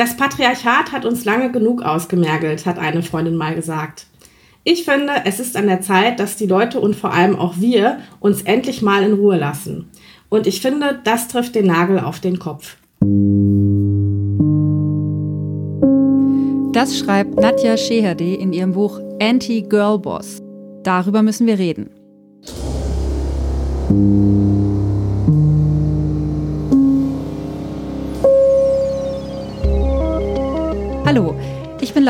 Das Patriarchat hat uns lange genug ausgemergelt, hat eine Freundin mal gesagt. Ich finde, es ist an der Zeit, dass die Leute und vor allem auch wir uns endlich mal in Ruhe lassen. Und ich finde, das trifft den Nagel auf den Kopf. Das schreibt Nadja Sheherde in ihrem Buch Anti-Girl-Boss. Darüber müssen wir reden.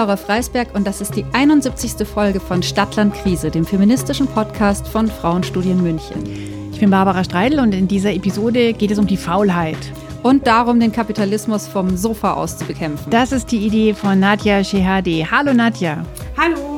Laura Freisberg und das ist die 71. Folge von Stadtland Krise, dem feministischen Podcast von Frauenstudien München. Ich bin Barbara Streidel und in dieser Episode geht es um die Faulheit. Und darum, den Kapitalismus vom Sofa aus zu bekämpfen. Das ist die Idee von Nadja Shehadi. Hallo Nadja. Hallo.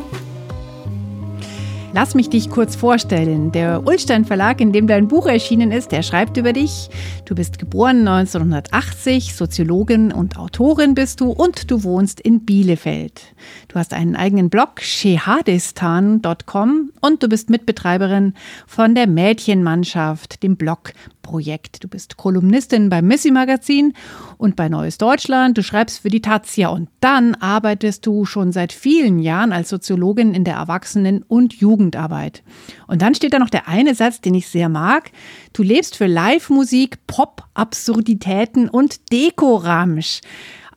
Lass mich dich kurz vorstellen. Der Ulstein Verlag, in dem dein Buch erschienen ist, der schreibt über dich. Du bist geboren 1980, Soziologin und Autorin bist du und du wohnst in Bielefeld. Du hast einen eigenen Blog, shehadistan.com und du bist Mitbetreiberin von der Mädchenmannschaft, dem Blog Projekt. Du bist Kolumnistin beim Missy Magazin und bei Neues Deutschland. Du schreibst für die Tazia und dann arbeitest du schon seit vielen Jahren als Soziologin in der Erwachsenen- und Jugendarbeit. Und dann steht da noch der eine Satz, den ich sehr mag. Du lebst für Live-Musik, Pop, Absurditäten und Dekoramsch.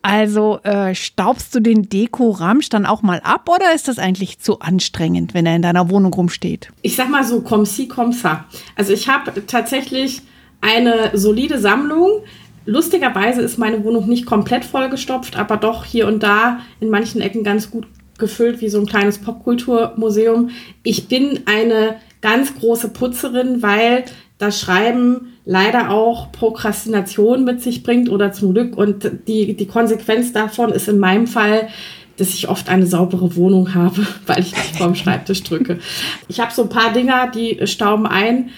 Also äh, staubst du den Deko-Ramsch dann auch mal ab oder ist das eigentlich zu anstrengend, wenn er in deiner Wohnung rumsteht? Ich sag mal so, comme si, comme ça. Also ich habe tatsächlich eine solide Sammlung. Lustigerweise ist meine Wohnung nicht komplett vollgestopft, aber doch hier und da in manchen Ecken ganz gut gefüllt, wie so ein kleines Popkulturmuseum. Ich bin eine ganz große Putzerin, weil das Schreiben leider auch Prokrastination mit sich bringt oder zum Glück. Und die, die Konsequenz davon ist in meinem Fall, dass ich oft eine saubere Wohnung habe, weil ich mich vorm Schreibtisch drücke. Ich habe so ein paar Dinger, die stauben ein,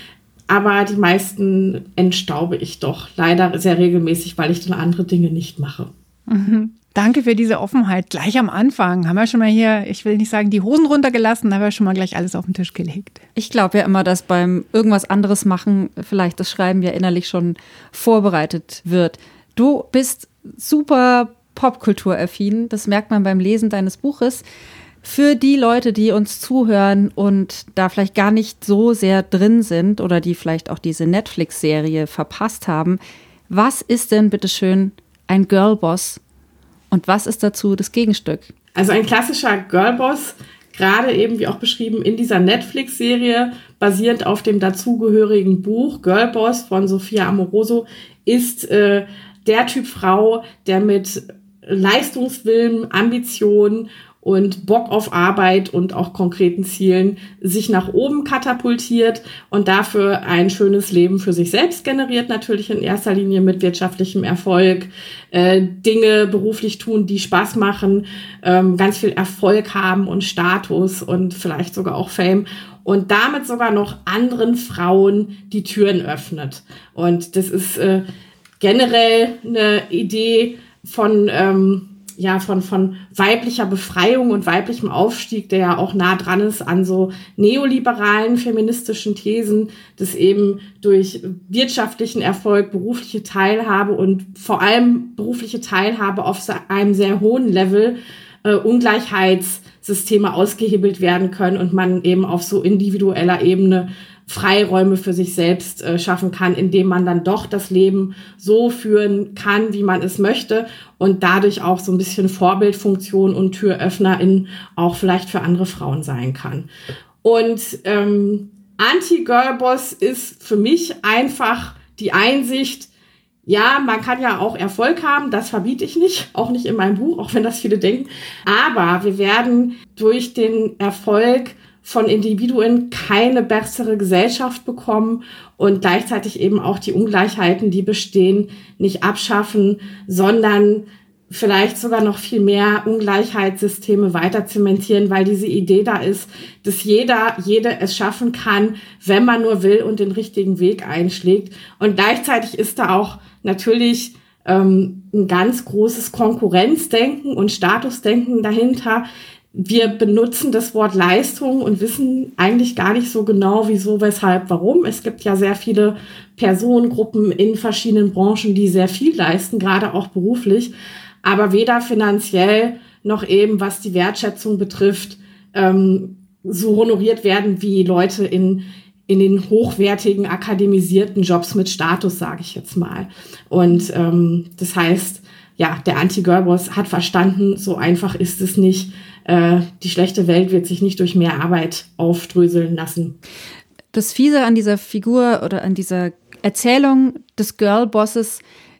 aber die meisten entstaube ich doch leider sehr regelmäßig, weil ich dann andere Dinge nicht mache. Mhm. Danke für diese Offenheit. Gleich am Anfang haben wir schon mal hier, ich will nicht sagen, die Hosen runtergelassen, haben wir schon mal gleich alles auf den Tisch gelegt. Ich glaube ja immer, dass beim irgendwas anderes machen vielleicht das Schreiben ja innerlich schon vorbereitet wird. Du bist super popkulturaffin, das merkt man beim Lesen deines Buches. Für die Leute, die uns zuhören und da vielleicht gar nicht so sehr drin sind oder die vielleicht auch diese Netflix-Serie verpasst haben, was ist denn bitteschön ein Girlboss und was ist dazu das Gegenstück? Also ein klassischer Girlboss, gerade eben wie auch beschrieben in dieser Netflix-Serie, basierend auf dem dazugehörigen Buch Girlboss von Sophia Amoroso, ist äh, der Typ Frau, der mit Leistungswillen, Ambition und Bock auf Arbeit und auch konkreten Zielen sich nach oben katapultiert und dafür ein schönes Leben für sich selbst generiert, natürlich in erster Linie mit wirtschaftlichem Erfolg, äh, Dinge beruflich tun, die Spaß machen, ähm, ganz viel Erfolg haben und Status und vielleicht sogar auch Fame und damit sogar noch anderen Frauen die Türen öffnet. Und das ist äh, generell eine Idee von ähm, ja, von, von weiblicher Befreiung und weiblichem Aufstieg, der ja auch nah dran ist an so neoliberalen feministischen Thesen, dass eben durch wirtschaftlichen Erfolg, berufliche Teilhabe und vor allem berufliche Teilhabe auf einem sehr hohen Level äh, Ungleichheitssysteme ausgehebelt werden können und man eben auf so individueller Ebene Freiräume für sich selbst äh, schaffen kann, indem man dann doch das Leben so führen kann, wie man es möchte und dadurch auch so ein bisschen Vorbildfunktion und Türöffnerin auch vielleicht für andere Frauen sein kann. Und ähm, Anti-Girlboss ist für mich einfach die Einsicht, ja, man kann ja auch Erfolg haben, das verbiete ich nicht, auch nicht in meinem Buch, auch wenn das viele denken. Aber wir werden durch den Erfolg von Individuen keine bessere Gesellschaft bekommen und gleichzeitig eben auch die Ungleichheiten, die bestehen, nicht abschaffen, sondern vielleicht sogar noch viel mehr Ungleichheitssysteme weiter zementieren, weil diese Idee da ist, dass jeder, jede es schaffen kann, wenn man nur will und den richtigen Weg einschlägt. Und gleichzeitig ist da auch natürlich ähm, ein ganz großes Konkurrenzdenken und Statusdenken dahinter, wir benutzen das Wort Leistung und wissen eigentlich gar nicht so genau, wieso, weshalb, warum. Es gibt ja sehr viele Personengruppen in verschiedenen Branchen, die sehr viel leisten, gerade auch beruflich. aber weder finanziell noch eben, was die Wertschätzung betrifft, ähm, so honoriert werden wie Leute in, in den hochwertigen, akademisierten Jobs mit Status, sage ich jetzt mal. Und ähm, das heißt, ja, der Anti-Girlboss hat verstanden, so einfach ist es nicht. Äh, die schlechte Welt wird sich nicht durch mehr Arbeit aufdröseln lassen. Das Fiese an dieser Figur oder an dieser Erzählung des Girlbosses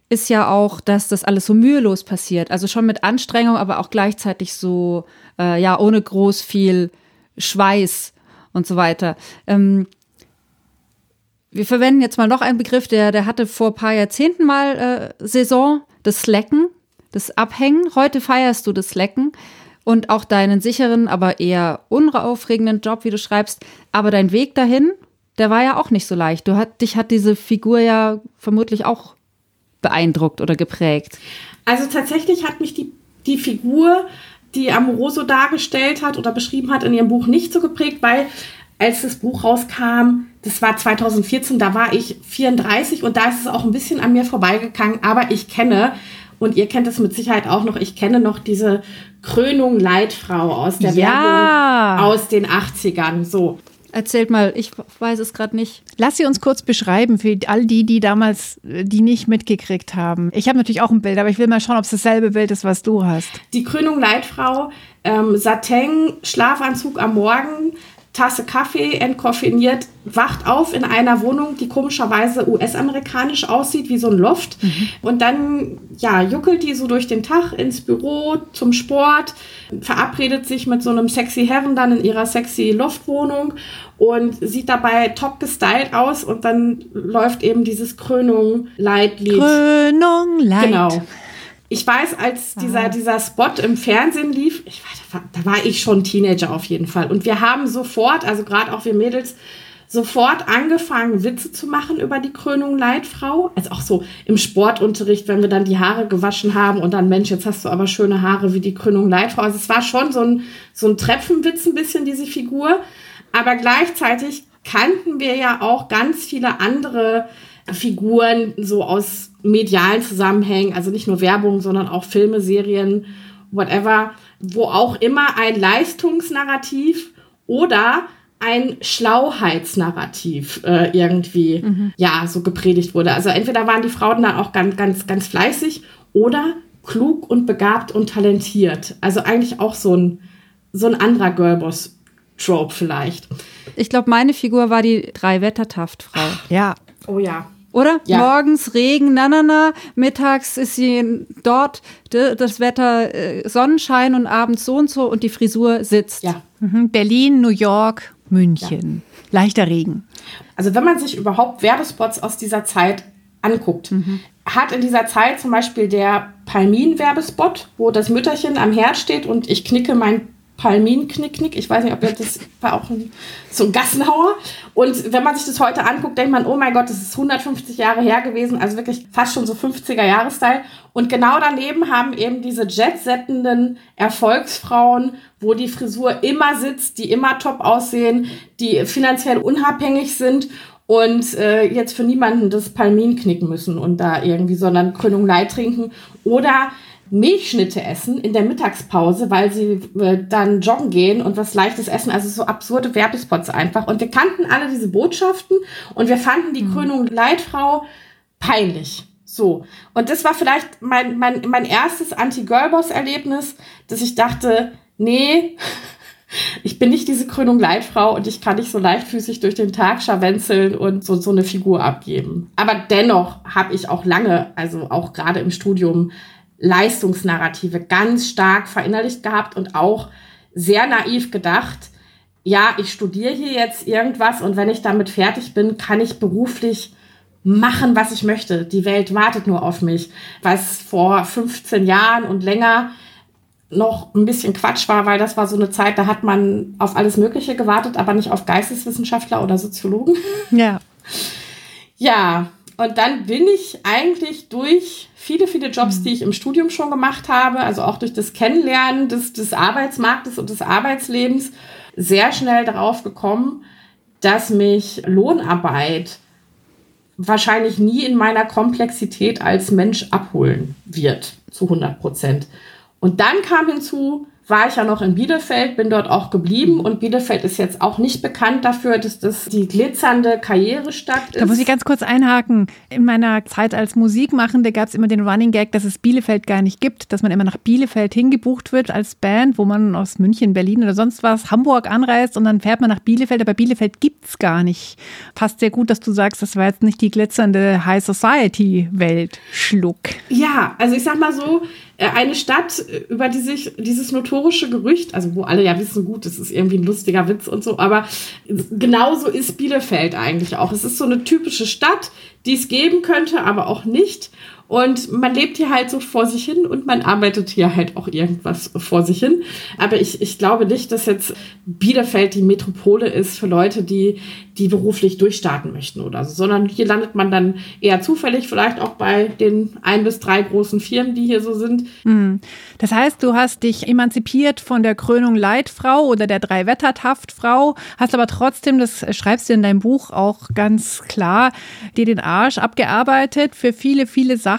ist ja auch, dass das alles so mühelos passiert. Also schon mit Anstrengung, aber auch gleichzeitig so, äh, ja, ohne groß viel Schweiß und so weiter. Ähm, wir verwenden jetzt mal noch einen Begriff, der, der hatte vor ein paar Jahrzehnten mal äh, Saison, das Slacken, das Abhängen. Heute feierst du das Slacken und auch deinen sicheren, aber eher unaufregenden Job, wie du schreibst. Aber dein Weg dahin, der war ja auch nicht so leicht. Du hat, dich hat diese Figur ja vermutlich auch beeindruckt oder geprägt? Also tatsächlich hat mich die, die Figur, die Amoroso dargestellt hat oder beschrieben hat in ihrem Buch nicht so geprägt, weil als das Buch rauskam, das war 2014, da war ich 34 und da ist es auch ein bisschen an mir vorbeigegangen, aber ich kenne, und ihr kennt es mit Sicherheit auch noch, ich kenne noch diese Krönung Leitfrau aus der ja. Werbung aus den 80ern. So. Erzählt mal, ich weiß es gerade nicht. Lass sie uns kurz beschreiben für all die, die damals äh, die nicht mitgekriegt haben. Ich habe natürlich auch ein Bild, aber ich will mal schauen, ob es dasselbe Bild ist, was du hast. Die Krönung Leitfrau, ähm, Sateng, Schlafanzug am Morgen, Tasse Kaffee, entkoffiniert, wacht auf in einer Wohnung, die komischerweise US-amerikanisch aussieht, wie so ein Loft. Mhm. Und dann, ja, juckelt die so durch den Tag ins Büro zum Sport, verabredet sich mit so einem sexy Herren dann in ihrer sexy Loftwohnung und sieht dabei top gestylt aus und dann läuft eben dieses Krönung-Leitlied. Krönung-Leit. Genau. Ich weiß, als dieser, dieser Spot im Fernsehen lief, ich war, da war ich schon Teenager auf jeden Fall. Und wir haben sofort, also gerade auch wir Mädels, sofort angefangen, Witze zu machen über die Krönung Leitfrau. Also auch so im Sportunterricht, wenn wir dann die Haare gewaschen haben und dann, Mensch, jetzt hast du aber schöne Haare wie die Krönung Leitfrau. Also es war schon so ein, so ein Treppenwitz ein bisschen, diese Figur. Aber gleichzeitig kannten wir ja auch ganz viele andere Figuren so aus medialen Zusammenhängen, also nicht nur Werbung, sondern auch Filme, Serien, whatever, wo auch immer ein Leistungsnarrativ oder ein Schlauheitsnarrativ äh, irgendwie mhm. ja so gepredigt wurde. Also entweder waren die Frauen dann auch ganz ganz ganz fleißig oder klug und begabt und talentiert. Also eigentlich auch so ein so ein anderer Girlboss Trope vielleicht. Ich glaube, meine Figur war die drei Wettertaft-Frau. Ja. Oh ja. Oder? Ja. Morgens Regen, na, na, na. Mittags ist sie dort, das Wetter äh, Sonnenschein und abends so und so und die Frisur sitzt. Ja. Mhm. Berlin, New York, München. Ja. Leichter Regen. Also wenn man sich überhaupt Werbespots aus dieser Zeit anguckt, mhm. hat in dieser Zeit zum Beispiel der Palmin-Werbespot, wo das Mütterchen am Herd steht und ich knicke mein Palmin-Knick-Knick. Ich weiß nicht, ob ihr das war auch ein, so ein Gassenhauer. Und wenn man sich das heute anguckt, denkt man, oh mein Gott, das ist 150 Jahre her gewesen, also wirklich fast schon so 50er-Jahre-Style. Und genau daneben haben eben diese jetsettenden Erfolgsfrauen, wo die Frisur immer sitzt, die immer top aussehen, die finanziell unabhängig sind und äh, jetzt für niemanden das Palmin knicken müssen und da irgendwie, sondern Krönung Leid trinken. Oder Milchschnitte essen in der Mittagspause, weil sie äh, dann joggen gehen und was leichtes essen. Also so absurde Werbespots einfach. Und wir kannten alle diese Botschaften und wir fanden die mhm. Krönung Leitfrau peinlich. So. Und das war vielleicht mein, mein, mein erstes Anti-Girlboss-Erlebnis, dass ich dachte, nee, ich bin nicht diese Krönung Leitfrau und ich kann nicht so leichtfüßig durch den Tag scharwenzeln und so, so eine Figur abgeben. Aber dennoch habe ich auch lange, also auch gerade im Studium, Leistungsnarrative ganz stark verinnerlicht gehabt und auch sehr naiv gedacht, ja, ich studiere hier jetzt irgendwas und wenn ich damit fertig bin, kann ich beruflich machen, was ich möchte. Die Welt wartet nur auf mich. Was vor 15 Jahren und länger noch ein bisschen Quatsch war, weil das war so eine Zeit, da hat man auf alles Mögliche gewartet, aber nicht auf Geisteswissenschaftler oder Soziologen. Ja. Ja, und dann bin ich eigentlich durch viele, viele Jobs, mhm. die ich im Studium schon gemacht habe, also auch durch das Kennenlernen des, des Arbeitsmarktes und des Arbeitslebens, sehr schnell darauf gekommen, dass mich Lohnarbeit wahrscheinlich nie in meiner Komplexität als Mensch abholen wird, zu 100 Prozent. Und dann kam hinzu, war ich ja noch in Bielefeld, bin dort auch geblieben und Bielefeld ist jetzt auch nicht bekannt dafür, dass das die glitzernde Karrierestadt ist. Da muss ich ganz kurz einhaken. In meiner Zeit als Musikmachende gab es immer den Running Gag, dass es Bielefeld gar nicht gibt, dass man immer nach Bielefeld hingebucht wird als Band, wo man aus München, Berlin oder sonst was, Hamburg anreist und dann fährt man nach Bielefeld, aber Bielefeld gibt es gar nicht. Passt sehr gut, dass du sagst, das war jetzt nicht die glitzernde High Society Welt. Schluck. Ja, also ich sag mal so, eine Stadt, äh, über die sich dieses notorische Gerücht, also wo alle ja wissen, gut, das ist irgendwie ein lustiger Witz und so, aber genauso ist Bielefeld eigentlich auch. Es ist so eine typische Stadt, die es geben könnte, aber auch nicht. Und man lebt hier halt so vor sich hin und man arbeitet hier halt auch irgendwas vor sich hin. Aber ich, ich glaube nicht, dass jetzt Bielefeld die Metropole ist für Leute, die, die beruflich durchstarten möchten oder so, sondern hier landet man dann eher zufällig, vielleicht auch bei den ein bis drei großen Firmen, die hier so sind. Hm. Das heißt, du hast dich emanzipiert von der Krönung Leitfrau oder der Drei-Wettert-Haftfrau, hast aber trotzdem, das schreibst du in deinem Buch auch ganz klar, dir den Arsch abgearbeitet für viele, viele Sachen,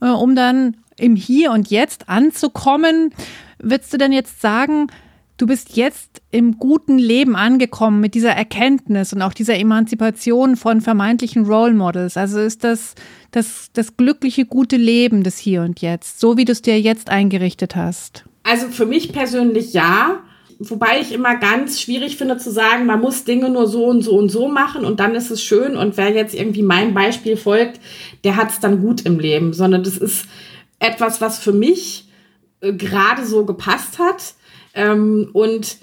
äh, um dann im Hier und Jetzt anzukommen. Würdest du denn jetzt sagen, du bist jetzt im guten Leben angekommen mit dieser Erkenntnis und auch dieser Emanzipation von vermeintlichen Role Models. Also ist das das, das glückliche, gute Leben des Hier und Jetzt, so wie du es dir jetzt eingerichtet hast? Also für mich persönlich ja. Wobei ich immer ganz schwierig finde zu sagen, man muss Dinge nur so und so und so machen und dann ist es schön. Und wer jetzt irgendwie mein Beispiel folgt, der hat es dann gut im Leben. Sondern das ist etwas, was für mich äh, gerade so gepasst hat ähm, und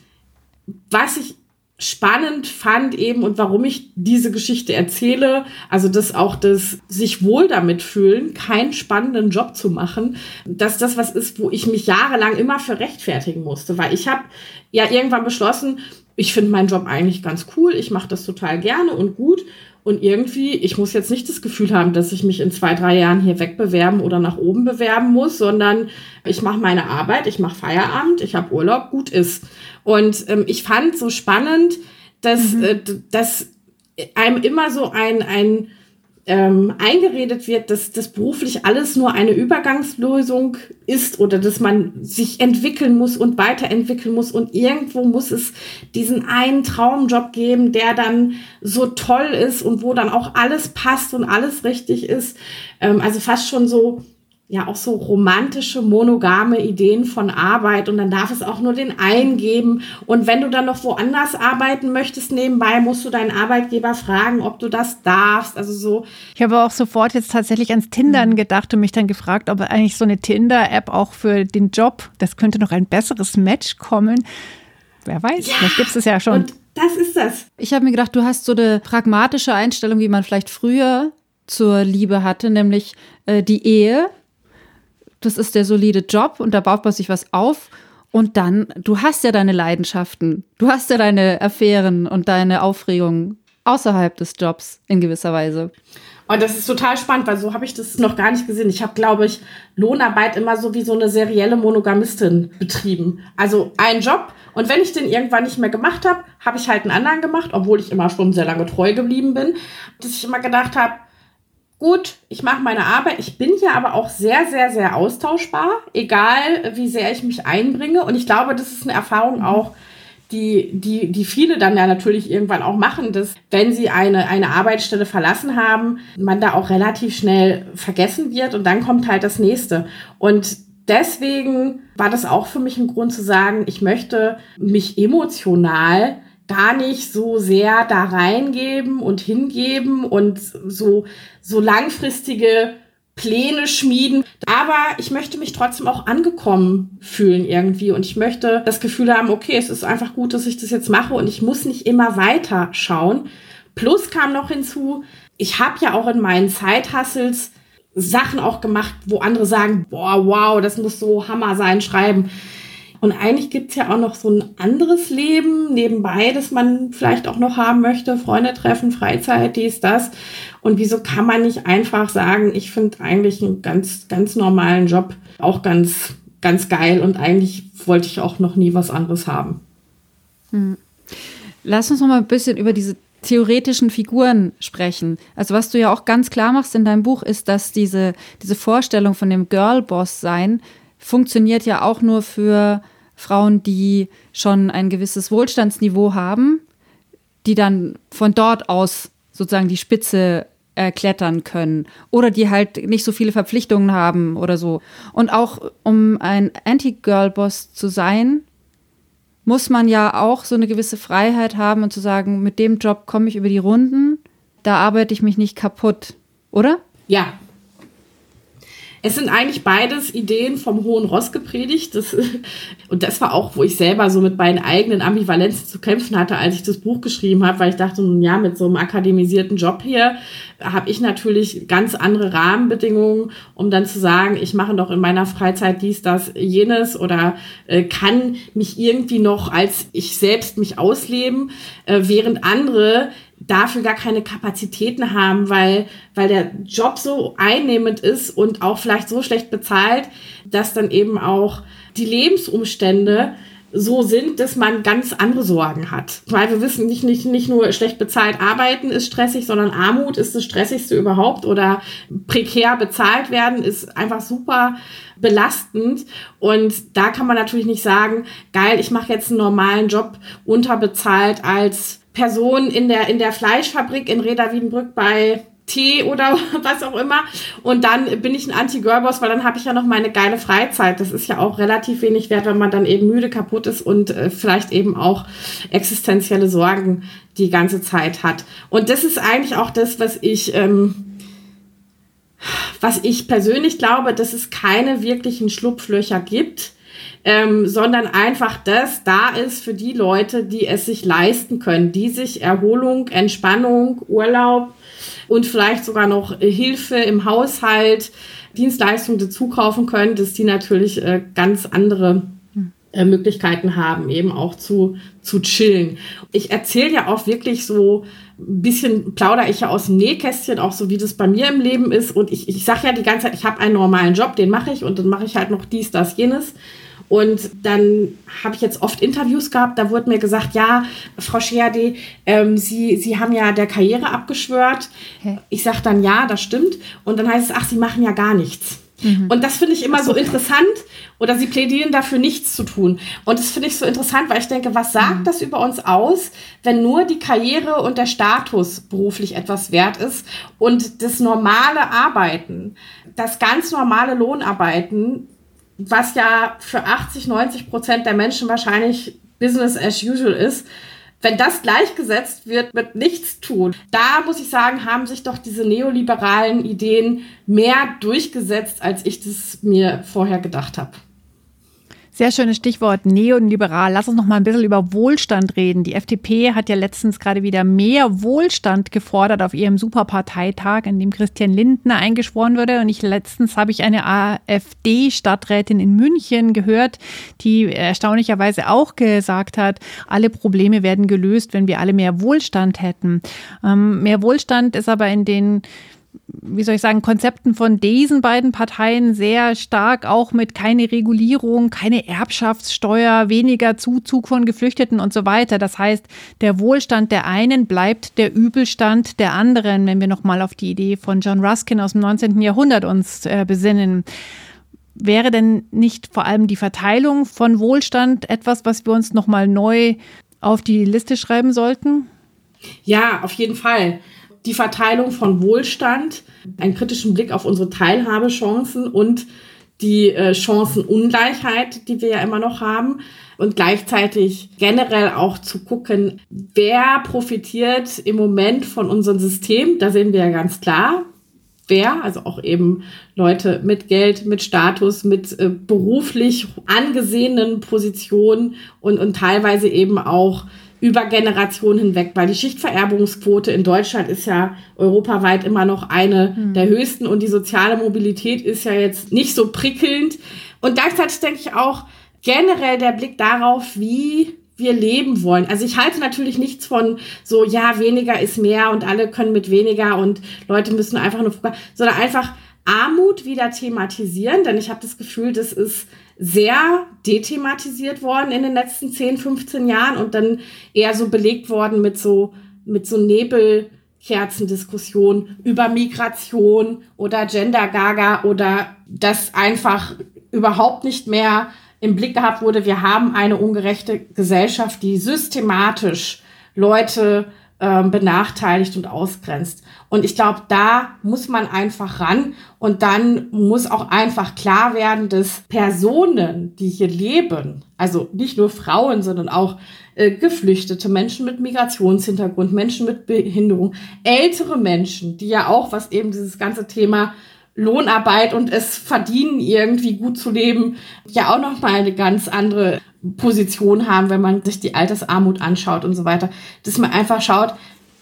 was ich spannend fand eben und warum ich diese Geschichte erzähle, also das auch das sich wohl damit fühlen, keinen spannenden Job zu machen, dass das was ist, wo ich mich jahrelang immer für rechtfertigen musste, weil ich habe ja irgendwann beschlossen, ich finde meinen Job eigentlich ganz cool, ich mache das total gerne und gut und irgendwie, ich muss jetzt nicht das Gefühl haben, dass ich mich in zwei, drei Jahren hier wegbewerben oder nach oben bewerben muss, sondern ich mache meine Arbeit, ich mache Feierabend, ich habe Urlaub, gut ist. Und ähm, ich fand so spannend, dass, mhm. äh, dass einem immer so ein, ein ähm, eingeredet wird, dass das beruflich alles nur eine Übergangslösung ist oder dass man sich entwickeln muss und weiterentwickeln muss und irgendwo muss es diesen einen Traumjob geben, der dann so toll ist und wo dann auch alles passt und alles richtig ist. Ähm, also fast schon so ja auch so romantische, monogame Ideen von Arbeit und dann darf es auch nur den einen geben. Und wenn du dann noch woanders arbeiten möchtest nebenbei, musst du deinen Arbeitgeber fragen, ob du das darfst. Also so. Ich habe auch sofort jetzt tatsächlich ans Tindern mhm. gedacht und mich dann gefragt, ob eigentlich so eine Tinder-App auch für den Job, das könnte noch ein besseres Match kommen. Wer weiß, ja, vielleicht gibt es ja schon. Und das ist das. Ich habe mir gedacht, du hast so eine pragmatische Einstellung, wie man vielleicht früher zur Liebe hatte, nämlich äh, die Ehe das ist der solide Job und da baut man sich was auf. Und dann, du hast ja deine Leidenschaften, du hast ja deine Affären und deine Aufregungen außerhalb des Jobs in gewisser Weise. Und das ist total spannend, weil so habe ich das noch gar nicht gesehen. Ich habe, glaube ich, Lohnarbeit immer so wie so eine serielle Monogamistin betrieben. Also ein Job und wenn ich den irgendwann nicht mehr gemacht habe, habe ich halt einen anderen gemacht, obwohl ich immer schon sehr lange treu geblieben bin. Dass ich immer gedacht habe, gut, ich mache meine Arbeit. Ich bin hier aber auch sehr, sehr, sehr austauschbar, egal wie sehr ich mich einbringe. Und ich glaube, das ist eine Erfahrung auch, die, die, die viele dann ja natürlich irgendwann auch machen, dass wenn sie eine, eine Arbeitsstelle verlassen haben, man da auch relativ schnell vergessen wird und dann kommt halt das nächste. Und deswegen war das auch für mich ein Grund zu sagen, ich möchte mich emotional gar nicht so sehr da reingeben und hingeben und so, so langfristige Pläne schmieden. Aber ich möchte mich trotzdem auch angekommen fühlen irgendwie und ich möchte das Gefühl haben, okay, es ist einfach gut, dass ich das jetzt mache und ich muss nicht immer weiter schauen. Plus kam noch hinzu, ich habe ja auch in meinen Zeithassels Sachen auch gemacht, wo andere sagen, boah, wow, das muss so Hammer sein, schreiben. Und eigentlich gibt's ja auch noch so ein anderes Leben nebenbei, das man vielleicht auch noch haben möchte. Freunde treffen, Freizeit, dies, das. Und wieso kann man nicht einfach sagen, ich finde eigentlich einen ganz, ganz normalen Job auch ganz, ganz geil und eigentlich wollte ich auch noch nie was anderes haben. Hm. Lass uns noch mal ein bisschen über diese theoretischen Figuren sprechen. Also was du ja auch ganz klar machst in deinem Buch, ist, dass diese, diese Vorstellung von dem Girlboss sein funktioniert ja auch nur für Frauen, die schon ein gewisses Wohlstandsniveau haben, die dann von dort aus sozusagen die Spitze erklettern können oder die halt nicht so viele Verpflichtungen haben oder so. Und auch um ein Anti-Girl-Boss zu sein, muss man ja auch so eine gewisse Freiheit haben und zu sagen, mit dem Job komme ich über die Runden, da arbeite ich mich nicht kaputt, oder? Ja, es sind eigentlich beides Ideen vom Hohen Ross gepredigt. Das, und das war auch, wo ich selber so mit meinen eigenen Ambivalenzen zu kämpfen hatte, als ich das Buch geschrieben habe, weil ich dachte, nun ja, mit so einem akademisierten Job hier habe ich natürlich ganz andere Rahmenbedingungen, um dann zu sagen, ich mache doch in meiner Freizeit dies, das, jenes oder äh, kann mich irgendwie noch als ich selbst mich ausleben, äh, während andere dafür gar keine Kapazitäten haben, weil, weil der Job so einnehmend ist und auch vielleicht so schlecht bezahlt, dass dann eben auch die Lebensumstände so sind, dass man ganz andere Sorgen hat. Weil wir wissen, nicht, nicht, nicht nur schlecht bezahlt arbeiten ist stressig, sondern Armut ist das stressigste überhaupt oder prekär bezahlt werden ist einfach super belastend. Und da kann man natürlich nicht sagen, geil, ich mache jetzt einen normalen Job unterbezahlt als Person in der, in der Fleischfabrik in Reda Wiedenbrück bei Tee oder was auch immer. Und dann bin ich ein Anti-Girlboss, weil dann habe ich ja noch meine geile Freizeit. Das ist ja auch relativ wenig wert, wenn man dann eben müde, kaputt ist und äh, vielleicht eben auch existenzielle Sorgen die ganze Zeit hat. Und das ist eigentlich auch das, was ich, ähm, was ich persönlich glaube, dass es keine wirklichen Schlupflöcher gibt ähm, sondern einfach das da ist für die Leute, die es sich leisten können, die sich Erholung, Entspannung, Urlaub und vielleicht sogar noch Hilfe im Haushalt, Dienstleistungen dazu kaufen können, dass die natürlich äh, ganz andere äh, Möglichkeiten haben, eben auch zu, zu chillen. Ich erzähle ja auch wirklich so ein bisschen, plaudere ich ja aus dem Nähkästchen, auch so wie das bei mir im Leben ist. Und ich, ich sage ja die ganze Zeit, ich habe einen normalen Job, den mache ich und dann mache ich halt noch dies, das, jenes. Und dann habe ich jetzt oft Interviews gehabt, da wurde mir gesagt, ja, Frau Schiade, ähm, Sie, Sie haben ja der Karriere abgeschwört. Okay. Ich sage dann, ja, das stimmt. Und dann heißt es, ach, Sie machen ja gar nichts. Mhm. Und das finde ich immer so, so interessant. Oder sie plädieren dafür, nichts zu tun. Und das finde ich so interessant, weil ich denke, was sagt mhm. das über uns aus, wenn nur die Karriere und der Status beruflich etwas wert ist und das normale Arbeiten, das ganz normale Lohnarbeiten was ja für 80, 90 Prozent der Menschen wahrscheinlich Business as usual ist, wenn das gleichgesetzt wird mit nichts tun, da muss ich sagen, haben sich doch diese neoliberalen Ideen mehr durchgesetzt, als ich das mir vorher gedacht habe. Sehr schönes Stichwort neoliberal. Lass uns noch mal ein bisschen über Wohlstand reden. Die FDP hat ja letztens gerade wieder mehr Wohlstand gefordert auf ihrem Superparteitag, in dem Christian Lindner eingeschworen wurde. Und ich letztens habe ich eine AfD-Stadträtin in München gehört, die erstaunlicherweise auch gesagt hat, alle Probleme werden gelöst, wenn wir alle mehr Wohlstand hätten. Ähm, mehr Wohlstand ist aber in den wie soll ich sagen, Konzepten von diesen beiden Parteien sehr stark auch mit keine Regulierung, keine Erbschaftssteuer, weniger Zuzug von Geflüchteten und so weiter. Das heißt, der Wohlstand der einen bleibt der Übelstand der anderen, wenn wir nochmal auf die Idee von John Ruskin aus dem 19. Jahrhundert uns äh, besinnen. Wäre denn nicht vor allem die Verteilung von Wohlstand etwas, was wir uns nochmal neu auf die Liste schreiben sollten? Ja, auf jeden Fall die Verteilung von Wohlstand, einen kritischen Blick auf unsere Teilhabechancen und die äh, Chancenungleichheit, die wir ja immer noch haben und gleichzeitig generell auch zu gucken, wer profitiert im Moment von unserem System. Da sehen wir ja ganz klar, wer, also auch eben Leute mit Geld, mit Status, mit äh, beruflich angesehenen Positionen und, und teilweise eben auch über Generationen hinweg, weil die Schichtvererbungsquote in Deutschland ist ja europaweit immer noch eine mhm. der höchsten und die soziale Mobilität ist ja jetzt nicht so prickelnd. Und gleichzeitig denke ich auch generell der Blick darauf, wie wir leben wollen. Also ich halte natürlich nichts von so, ja, weniger ist mehr und alle können mit weniger und Leute müssen einfach nur, sondern einfach Armut wieder thematisieren, denn ich habe das Gefühl, das ist sehr dethematisiert worden in den letzten 10, 15 Jahren und dann eher so belegt worden mit so mit so Nebelkerzendiskussionen über Migration oder Gender Gaga oder das einfach überhaupt nicht mehr im Blick gehabt wurde. Wir haben eine ungerechte Gesellschaft, die systematisch Leute ähm, benachteiligt und ausgrenzt. Und ich glaube, da muss man einfach ran und dann muss auch einfach klar werden, dass Personen, die hier leben, also nicht nur Frauen, sondern auch äh, Geflüchtete, Menschen mit Migrationshintergrund, Menschen mit Behinderung, ältere Menschen, die ja auch, was eben dieses ganze Thema Lohnarbeit und es verdienen, irgendwie gut zu leben, ja auch noch mal eine ganz andere Position haben, wenn man sich die Altersarmut anschaut und so weiter, dass man einfach schaut,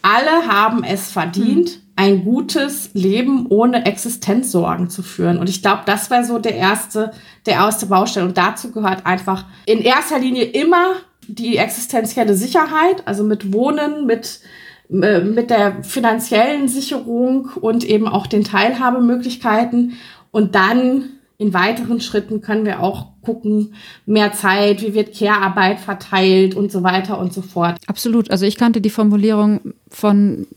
alle haben es verdient, hm. ein gutes Leben ohne Existenzsorgen zu führen. Und ich glaube, das wäre so der erste, der erste Baustelle. Und dazu gehört einfach in erster Linie immer die existenzielle Sicherheit, also mit Wohnen, mit mit der finanziellen Sicherung und eben auch den Teilhabemöglichkeiten. Und dann in weiteren Schritten können wir auch gucken, mehr Zeit, wie wird Care-Arbeit verteilt und so weiter und so fort. Absolut. Also ich kannte die Formulierung von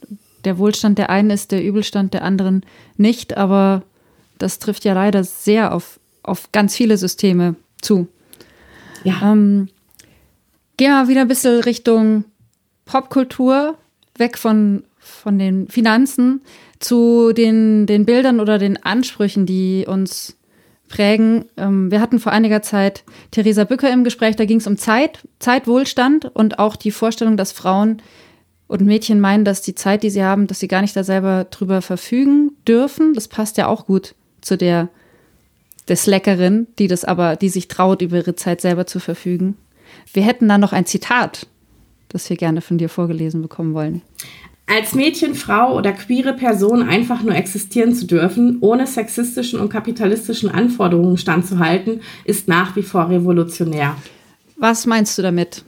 der Wohlstand der einen ist der Übelstand der anderen nicht, aber das trifft ja leider sehr auf, auf ganz viele Systeme zu. Ja. Ähm, gehen wir wieder ein bisschen Richtung Popkultur, weg von, von den Finanzen zu den, den Bildern oder den Ansprüchen, die uns prägen. Ähm, wir hatten vor einiger Zeit Theresa Bücker im Gespräch, da ging es um Zeit, Zeitwohlstand und auch die Vorstellung, dass Frauen und Mädchen meinen, dass die Zeit, die sie haben, dass sie gar nicht da selber drüber verfügen dürfen. Das passt ja auch gut zu der, der Slackerin, die das aber, die sich traut, über ihre Zeit selber zu verfügen. Wir hätten da noch ein Zitat, das wir gerne von dir vorgelesen bekommen wollen. Als Mädchen, Frau oder queere Person einfach nur existieren zu dürfen, ohne sexistischen und kapitalistischen Anforderungen standzuhalten, ist nach wie vor revolutionär. Was meinst du damit?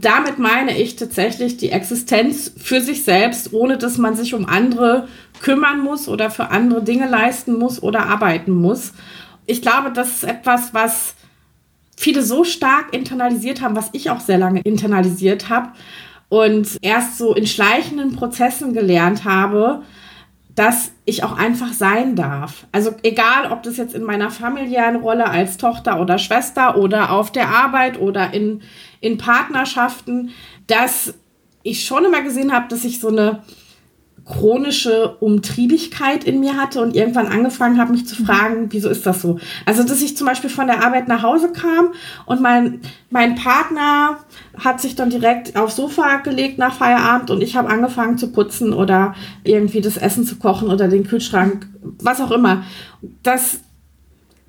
Damit meine ich tatsächlich die Existenz für sich selbst, ohne dass man sich um andere kümmern muss oder für andere Dinge leisten muss oder arbeiten muss. Ich glaube, das ist etwas, was viele so stark internalisiert haben, was ich auch sehr lange internalisiert habe und erst so in schleichenden Prozessen gelernt habe, dass ich auch einfach sein darf. Also egal, ob das jetzt in meiner familiären Rolle als Tochter oder Schwester oder auf der Arbeit oder in, in Partnerschaften, dass ich schon immer gesehen habe, dass ich so eine chronische Umtriebigkeit in mir hatte und irgendwann angefangen habe, mich zu mhm. fragen, wieso ist das so? Also, dass ich zum Beispiel von der Arbeit nach Hause kam und mein, mein Partner hat sich dann direkt aufs Sofa gelegt nach Feierabend und ich habe angefangen zu putzen oder irgendwie das Essen zu kochen oder den Kühlschrank, was auch immer. Dass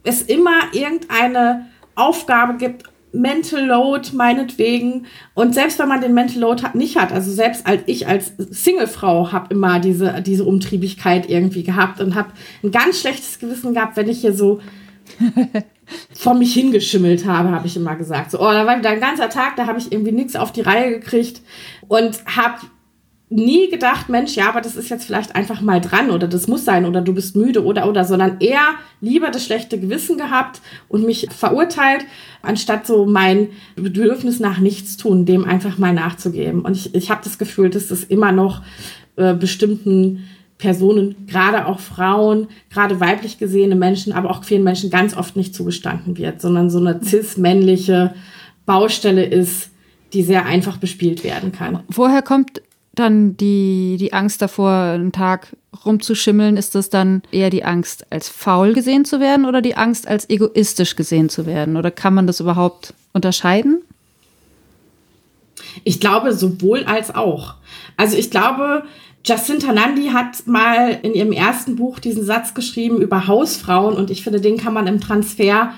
es immer irgendeine Aufgabe gibt, Mental Load meinetwegen. Und selbst wenn man den Mental Load hat, nicht hat, also selbst als ich als Singlefrau habe immer diese, diese Umtriebigkeit irgendwie gehabt und habe ein ganz schlechtes Gewissen gehabt, wenn ich hier so vor mich hingeschimmelt habe, habe ich immer gesagt. So, oh, da war wieder ein ganzer Tag, da habe ich irgendwie nichts auf die Reihe gekriegt und habe nie gedacht, Mensch, ja, aber das ist jetzt vielleicht einfach mal dran oder das muss sein oder du bist müde oder oder, sondern eher lieber das schlechte Gewissen gehabt und mich verurteilt, anstatt so mein Bedürfnis nach nichts tun, dem einfach mal nachzugeben. Und ich, ich habe das Gefühl, dass das immer noch äh, bestimmten Personen, gerade auch Frauen, gerade weiblich gesehene Menschen, aber auch queeren Menschen ganz oft nicht zugestanden wird, sondern so eine cis-männliche Baustelle ist, die sehr einfach bespielt werden kann. Woher kommt dann die, die Angst davor, einen Tag rumzuschimmeln? Ist das dann eher die Angst, als faul gesehen zu werden oder die Angst, als egoistisch gesehen zu werden? Oder kann man das überhaupt unterscheiden? Ich glaube, sowohl als auch. Also ich glaube, Jacinta Nandi hat mal in ihrem ersten Buch diesen Satz geschrieben über Hausfrauen und ich finde, den kann man im Transfer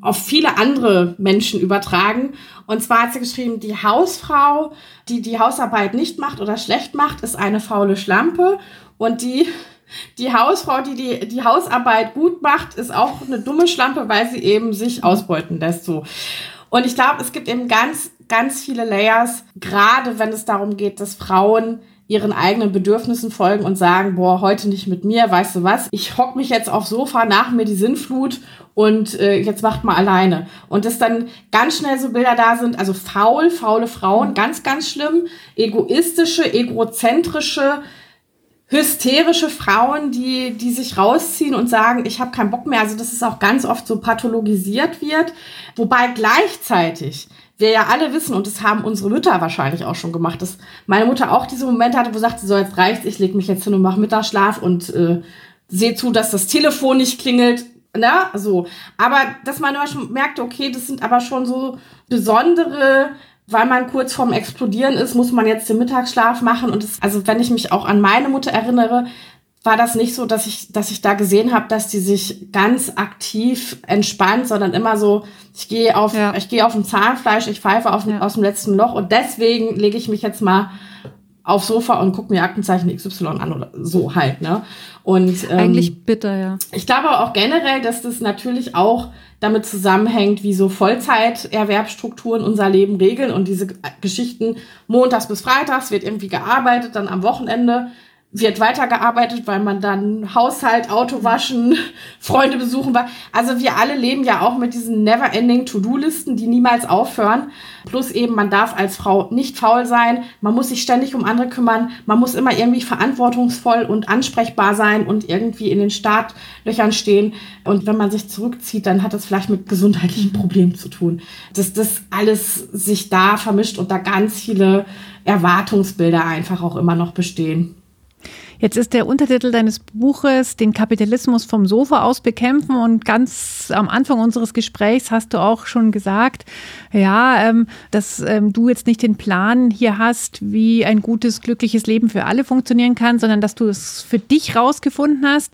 auf viele andere Menschen übertragen. Und zwar hat sie geschrieben, die Hausfrau, die die Hausarbeit nicht macht oder schlecht macht, ist eine faule Schlampe. Und die, die Hausfrau, die, die die Hausarbeit gut macht, ist auch eine dumme Schlampe, weil sie eben sich ausbeuten lässt. So. Und ich glaube, es gibt eben ganz, ganz viele Layers, gerade wenn es darum geht, dass Frauen ihren eigenen Bedürfnissen folgen und sagen, boah, heute nicht mit mir, weißt du was, ich hock mich jetzt aufs Sofa, nach mir die Sinnflut und äh, jetzt macht mal alleine. Und dass dann ganz schnell so Bilder da sind, also faul, faule Frauen, ganz, ganz schlimm, egoistische, egozentrische, hysterische Frauen, die, die sich rausziehen und sagen, ich habe keinen Bock mehr. Also dass es auch ganz oft so pathologisiert wird. Wobei gleichzeitig wir ja alle wissen, und das haben unsere Mütter wahrscheinlich auch schon gemacht, dass meine Mutter auch diese Momente hatte, wo sie sagte, so jetzt reicht's, ich leg mich jetzt hin und mache Mittagsschlaf und äh, sehe zu, dass das Telefon nicht klingelt. Na, so. Aber dass man immer schon merkte, okay, das sind aber schon so besondere weil man kurz vorm Explodieren ist, muss man jetzt den Mittagsschlaf machen. Und das, also wenn ich mich auch an meine Mutter erinnere, war das nicht so, dass ich, dass ich da gesehen habe, dass die sich ganz aktiv entspannt, sondern immer so, ich gehe auf, ja. ich gehe auf dem Zahnfleisch, ich pfeife auf, ja. aus dem letzten Loch und deswegen lege ich mich jetzt mal aufs Sofa und gucke mir Aktenzeichen XY an oder so halt, ne? Und ähm, eigentlich bitter, ja. Ich glaube auch generell, dass das natürlich auch damit zusammenhängt, wie so Vollzeiterwerbsstrukturen unser Leben regeln und diese Geschichten montags bis freitags wird irgendwie gearbeitet, dann am Wochenende wird weitergearbeitet, weil man dann Haushalt, Auto waschen, Freunde besuchen war. Also wir alle leben ja auch mit diesen never-ending To-Do-Listen, die niemals aufhören. Plus eben, man darf als Frau nicht faul sein, man muss sich ständig um andere kümmern, man muss immer irgendwie verantwortungsvoll und ansprechbar sein und irgendwie in den Startlöchern stehen. Und wenn man sich zurückzieht, dann hat das vielleicht mit gesundheitlichen Problemen zu tun. Dass das alles sich da vermischt und da ganz viele Erwartungsbilder einfach auch immer noch bestehen. Jetzt ist der Untertitel deines Buches den Kapitalismus vom Sofa aus bekämpfen und ganz am Anfang unseres Gesprächs hast du auch schon gesagt, ja, ähm, dass ähm, du jetzt nicht den Plan hier hast, wie ein gutes, glückliches Leben für alle funktionieren kann, sondern dass du es für dich rausgefunden hast.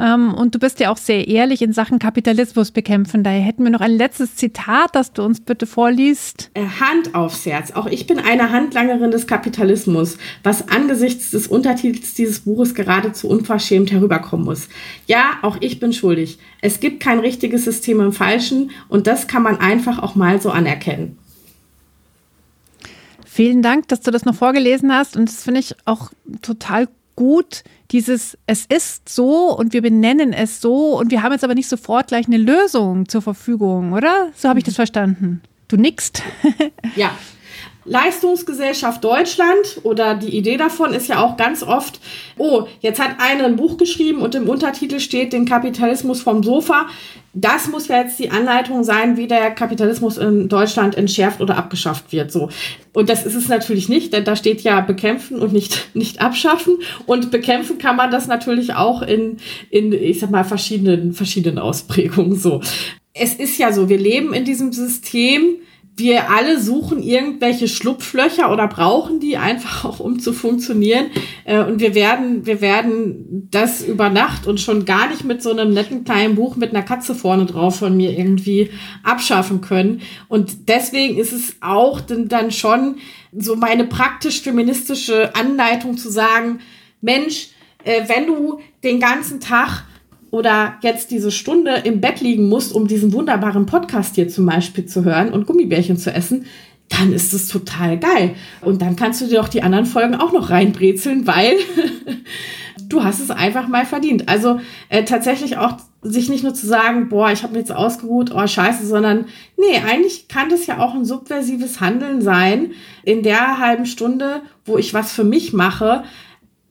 Ähm, und du bist ja auch sehr ehrlich in Sachen Kapitalismus bekämpfen. Daher hätten wir noch ein letztes Zitat, das du uns bitte vorliest. Äh, Hand aufs Herz. Auch ich bin eine Handlangerin des Kapitalismus, was angesichts des Untertitels dieses Buches geradezu unverschämt herüberkommen muss. Ja, auch ich bin schuldig. Es gibt kein richtiges System im Falschen und das kann man einfach auch mal so anerkennen. Vielen Dank, dass du das noch vorgelesen hast und das finde ich auch total gut, dieses es ist so und wir benennen es so und wir haben jetzt aber nicht sofort gleich eine Lösung zur Verfügung, oder? So habe ich das verstanden. Du nickst. ja, Leistungsgesellschaft Deutschland oder die Idee davon ist ja auch ganz oft, oh, jetzt hat einer ein Buch geschrieben und im Untertitel steht den Kapitalismus vom Sofa. Das muss ja jetzt die Anleitung sein, wie der Kapitalismus in Deutschland entschärft oder abgeschafft wird. So. Und das ist es natürlich nicht, denn da steht ja bekämpfen und nicht, nicht abschaffen. Und bekämpfen kann man das natürlich auch in, in, ich sag mal, verschiedenen, verschiedenen Ausprägungen. So. Es ist ja so, wir leben in diesem System, wir alle suchen irgendwelche Schlupflöcher oder brauchen die einfach auch, um zu funktionieren. Äh, und wir werden, wir werden das über Nacht und schon gar nicht mit so einem netten kleinen Buch mit einer Katze vorne drauf von mir irgendwie abschaffen können. Und deswegen ist es auch dann schon so meine praktisch feministische Anleitung zu sagen, Mensch, äh, wenn du den ganzen Tag oder jetzt diese Stunde im Bett liegen musst, um diesen wunderbaren Podcast hier zum Beispiel zu hören und Gummibärchen zu essen, dann ist es total geil. Und dann kannst du dir auch die anderen Folgen auch noch reinbrezeln, weil du hast es einfach mal verdient. Also äh, tatsächlich auch sich nicht nur zu sagen, boah, ich habe mich jetzt ausgeruht, oh scheiße, sondern nee, eigentlich kann das ja auch ein subversives Handeln sein in der halben Stunde, wo ich was für mich mache,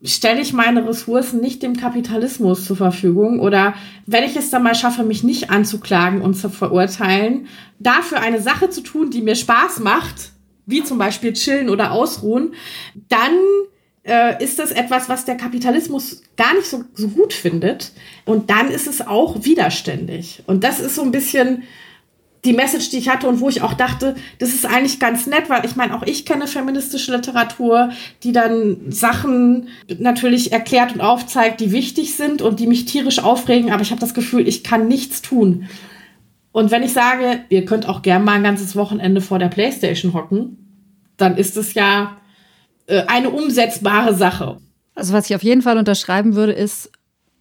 stelle ich meine Ressourcen nicht dem Kapitalismus zur Verfügung oder wenn ich es dann mal schaffe, mich nicht anzuklagen und zu verurteilen, dafür eine Sache zu tun, die mir Spaß macht, wie zum Beispiel chillen oder ausruhen, dann äh, ist das etwas, was der Kapitalismus gar nicht so, so gut findet. Und dann ist es auch widerständig. Und das ist so ein bisschen die Message, die ich hatte und wo ich auch dachte, das ist eigentlich ganz nett, weil ich meine, auch ich kenne feministische Literatur, die dann Sachen natürlich erklärt und aufzeigt, die wichtig sind und die mich tierisch aufregen, aber ich habe das Gefühl, ich kann nichts tun. Und wenn ich sage, ihr könnt auch gern mal ein ganzes Wochenende vor der Playstation hocken, dann ist es ja äh, eine umsetzbare Sache. Also was ich auf jeden Fall unterschreiben würde, ist,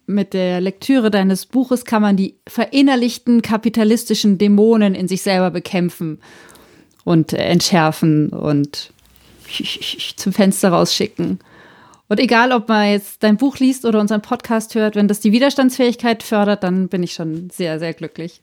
mit der Lektüre deines Buches kann man die verinnerlichten kapitalistischen Dämonen in sich selber bekämpfen und entschärfen und zum Fenster rausschicken. Und egal, ob man jetzt dein Buch liest oder unseren Podcast hört, wenn das die Widerstandsfähigkeit fördert, dann bin ich schon sehr, sehr glücklich.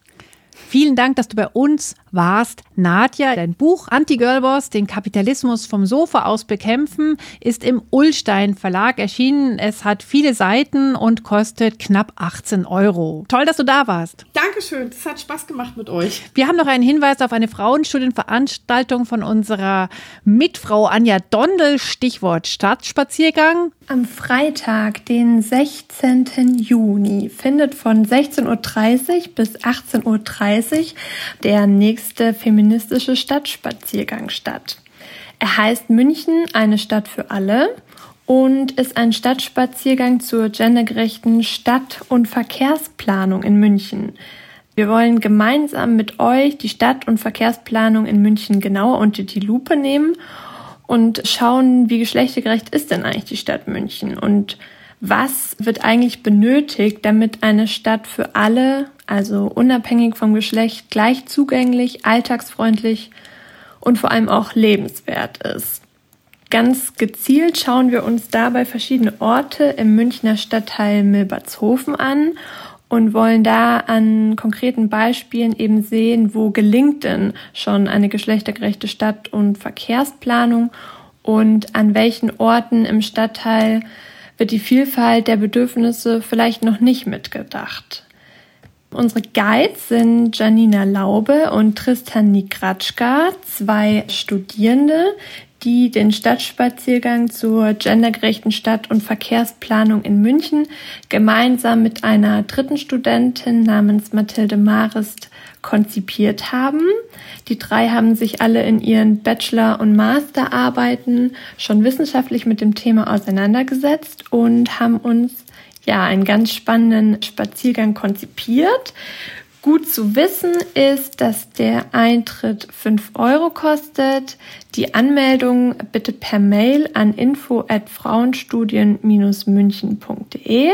Vielen Dank, dass du bei uns warst. Nadja, dein Buch Anti-Girlboss, den Kapitalismus vom Sofa aus bekämpfen, ist im Ullstein Verlag erschienen. Es hat viele Seiten und kostet knapp 18 Euro. Toll, dass du da warst. Dankeschön, es hat Spaß gemacht mit euch. Wir haben noch einen Hinweis auf eine Frauenstudienveranstaltung von unserer Mitfrau Anja Dondel, Stichwort Stadtspaziergang. Am Freitag, den 16. Juni, findet von 16.30 Uhr bis 18.30 Uhr der nächste feministische Stadtspaziergang statt. Er heißt München, eine Stadt für alle und ist ein Stadtspaziergang zur gendergerechten Stadt- und Verkehrsplanung in München. Wir wollen gemeinsam mit euch die Stadt- und Verkehrsplanung in München genauer unter die Lupe nehmen und schauen, wie geschlechtergerecht ist denn eigentlich die Stadt München und was wird eigentlich benötigt, damit eine Stadt für alle, also unabhängig vom Geschlecht, gleich zugänglich, alltagsfreundlich und vor allem auch lebenswert ist. Ganz gezielt schauen wir uns dabei verschiedene Orte im Münchner Stadtteil Milbertshofen an und wollen da an konkreten Beispielen eben sehen, wo gelingt denn schon eine geschlechtergerechte Stadt- und Verkehrsplanung und an welchen Orten im Stadtteil wird die Vielfalt der Bedürfnisse vielleicht noch nicht mitgedacht. Unsere Guides sind Janina Laube und Tristan Nikratschka, zwei Studierende, die den Stadtspaziergang zur gendergerechten Stadt- und Verkehrsplanung in München gemeinsam mit einer dritten Studentin namens Mathilde Marist konzipiert haben. Die drei haben sich alle in ihren Bachelor- und Masterarbeiten schon wissenschaftlich mit dem Thema auseinandergesetzt und haben uns ja einen ganz spannenden Spaziergang konzipiert. Gut zu wissen ist, dass der Eintritt 5 Euro kostet. Die Anmeldung bitte per Mail an info at frauenstudien-münchen.de.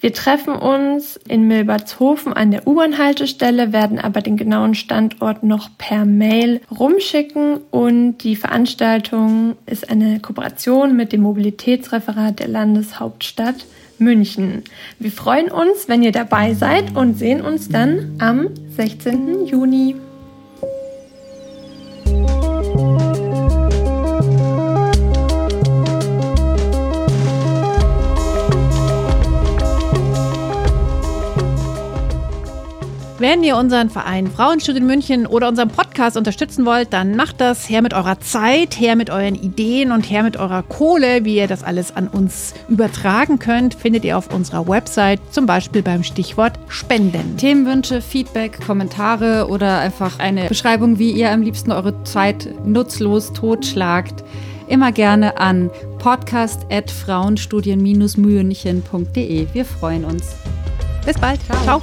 Wir treffen uns in Milbertshofen an der U-Bahn-Haltestelle, werden aber den genauen Standort noch per Mail rumschicken und die Veranstaltung ist eine Kooperation mit dem Mobilitätsreferat der Landeshauptstadt München. Wir freuen uns, wenn ihr dabei seid und sehen uns dann am 16. Juni. Wenn ihr unseren Verein Frauenstudien München oder unseren Podcast unterstützen wollt, dann macht das her mit eurer Zeit, her mit euren Ideen und her mit eurer Kohle. Wie ihr das alles an uns übertragen könnt, findet ihr auf unserer Website, zum Beispiel beim Stichwort Spenden. Themenwünsche, Feedback, Kommentare oder einfach eine Beschreibung, wie ihr am liebsten eure Zeit nutzlos totschlagt. Immer gerne an podcast.frauenstudien-münchen.de. Wir freuen uns. Bis bald. Ciao. Ciao.